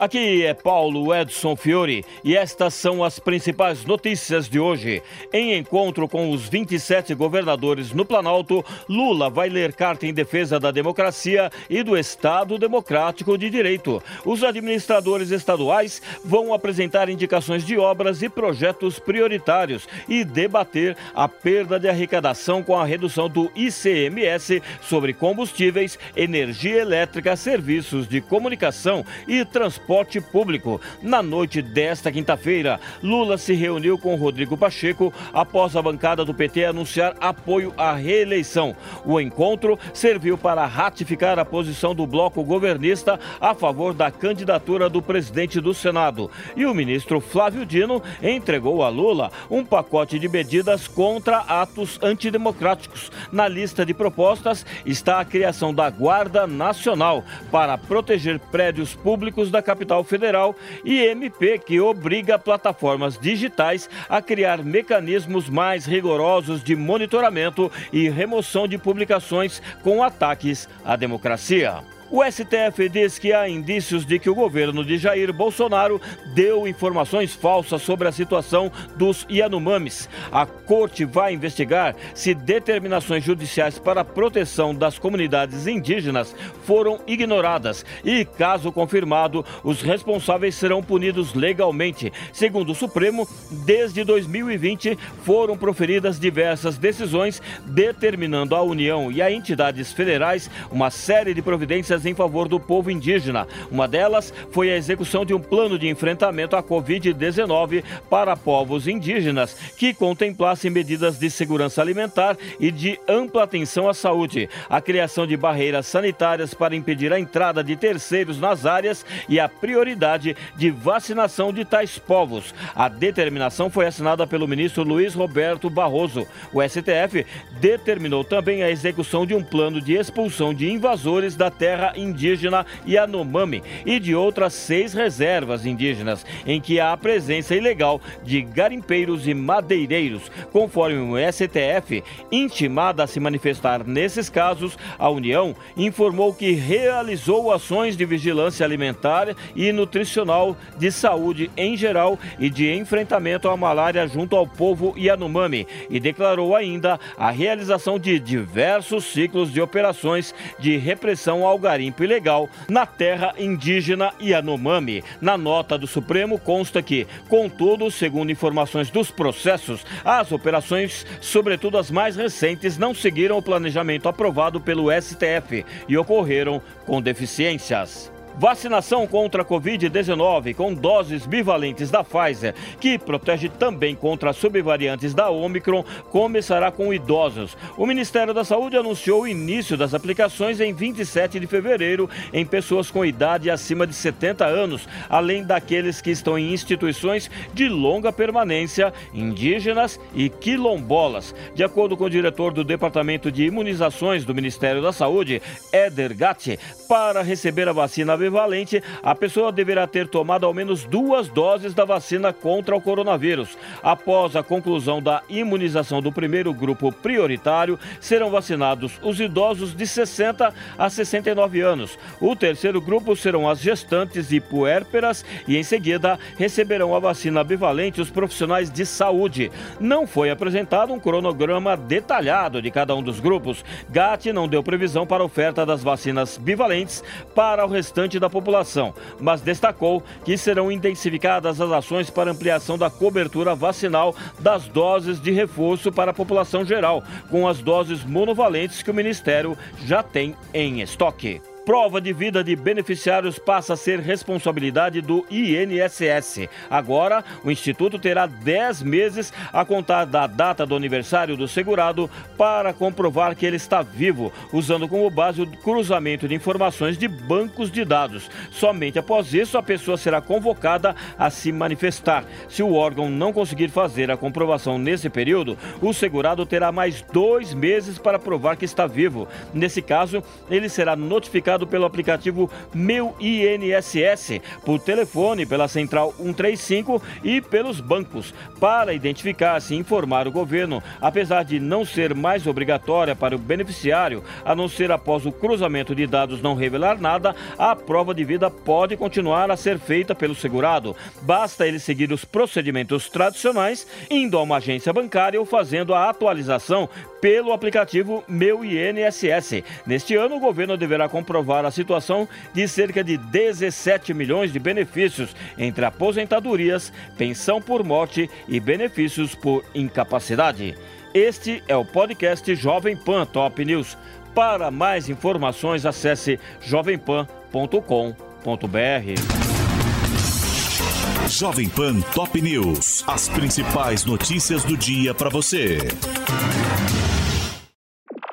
Aqui é Paulo Edson Fiore e estas são as principais notícias de hoje. Em encontro com os 27 governadores no Planalto, Lula vai ler carta em defesa da democracia e do Estado Democrático de Direito. Os administradores estaduais vão apresentar indicações de obras e projetos prioritários e debater a perda de arrecadação com a redução do ICMS sobre combustíveis, energia elétrica, serviços de comunicação e transporte transporte público. Na noite desta quinta-feira, Lula se reuniu com Rodrigo Pacheco após a bancada do PT anunciar apoio à reeleição. O encontro serviu para ratificar a posição do bloco governista a favor da candidatura do presidente do Senado. E o ministro Flávio Dino entregou a Lula um pacote de medidas contra atos antidemocráticos. Na lista de propostas está a criação da Guarda Nacional para proteger prédios públicos da capital capital federal e MP, que obriga plataformas digitais a criar mecanismos mais rigorosos de monitoramento e remoção de publicações com ataques à democracia. O STF diz que há indícios de que o governo de Jair Bolsonaro deu informações falsas sobre a situação dos Yanomamis. A corte vai investigar se determinações judiciais para a proteção das comunidades indígenas foram ignoradas e, caso confirmado, os responsáveis serão punidos legalmente. Segundo o Supremo, desde 2020 foram proferidas diversas decisões determinando à União e a entidades federais uma série de providências em favor do povo indígena. Uma delas foi a execução de um plano de enfrentamento à Covid-19 para povos indígenas, que contemplasse medidas de segurança alimentar e de ampla atenção à saúde, a criação de barreiras sanitárias para impedir a entrada de terceiros nas áreas e a prioridade de vacinação de tais povos. A determinação foi assinada pelo ministro Luiz Roberto Barroso. O STF determinou também a execução de um plano de expulsão de invasores da terra indígena Yanomami e de outras seis reservas indígenas, em que há a presença ilegal de garimpeiros e madeireiros. Conforme o STF, intimada a se manifestar nesses casos, a União informou que realizou ações de vigilância alimentar e nutricional, de saúde em geral e de enfrentamento à malária junto ao povo Yanomami e declarou ainda a realização de diversos ciclos de operações de repressão ao garimpo garimpo ilegal na terra indígena Yanomami. Na nota do Supremo consta que, contudo, segundo informações dos processos, as operações, sobretudo as mais recentes, não seguiram o planejamento aprovado pelo STF e ocorreram com deficiências. Vacinação contra a Covid-19 com doses bivalentes da Pfizer, que protege também contra subvariantes da Omicron, começará com idosos. O Ministério da Saúde anunciou o início das aplicações em 27 de fevereiro em pessoas com idade acima de 70 anos, além daqueles que estão em instituições de longa permanência, indígenas e quilombolas. De acordo com o diretor do Departamento de Imunizações do Ministério da Saúde, Eder Gatti, para receber a vacina bivalente, a pessoa deverá ter tomado ao menos duas doses da vacina contra o coronavírus. Após a conclusão da imunização do primeiro grupo prioritário, serão vacinados os idosos de 60 a 69 anos. O terceiro grupo serão as gestantes e puérperas e, em seguida, receberão a vacina bivalente os profissionais de saúde. Não foi apresentado um cronograma detalhado de cada um dos grupos. GAT não deu previsão para a oferta das vacinas bivalentes para o restante da população, mas destacou que serão intensificadas as ações para ampliação da cobertura vacinal das doses de reforço para a população geral, com as doses monovalentes que o Ministério já tem em estoque. Prova de vida de beneficiários passa a ser responsabilidade do INSS. Agora, o Instituto terá 10 meses a contar da data do aniversário do segurado para comprovar que ele está vivo, usando como base o cruzamento de informações de bancos de dados. Somente após isso, a pessoa será convocada a se manifestar. Se o órgão não conseguir fazer a comprovação nesse período, o segurado terá mais dois meses para provar que está vivo. Nesse caso, ele será notificado pelo aplicativo Meu INSS, por telefone pela Central 135 e pelos bancos, para identificar-se e informar o governo, apesar de não ser mais obrigatória para o beneficiário, a não ser após o cruzamento de dados não revelar nada, a prova de vida pode continuar a ser feita pelo segurado. Basta ele seguir os procedimentos tradicionais, indo a uma agência bancária ou fazendo a atualização pelo aplicativo Meu INSS. Neste ano, o governo deverá comprovar a situação de cerca de 17 milhões de benefícios entre aposentadorias, pensão por morte e benefícios por incapacidade. Este é o podcast Jovem Pan Top News. Para mais informações, acesse jovempan.com.br. Jovem Pan Top News. As principais notícias do dia para você.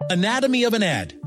Anatomy of an ad.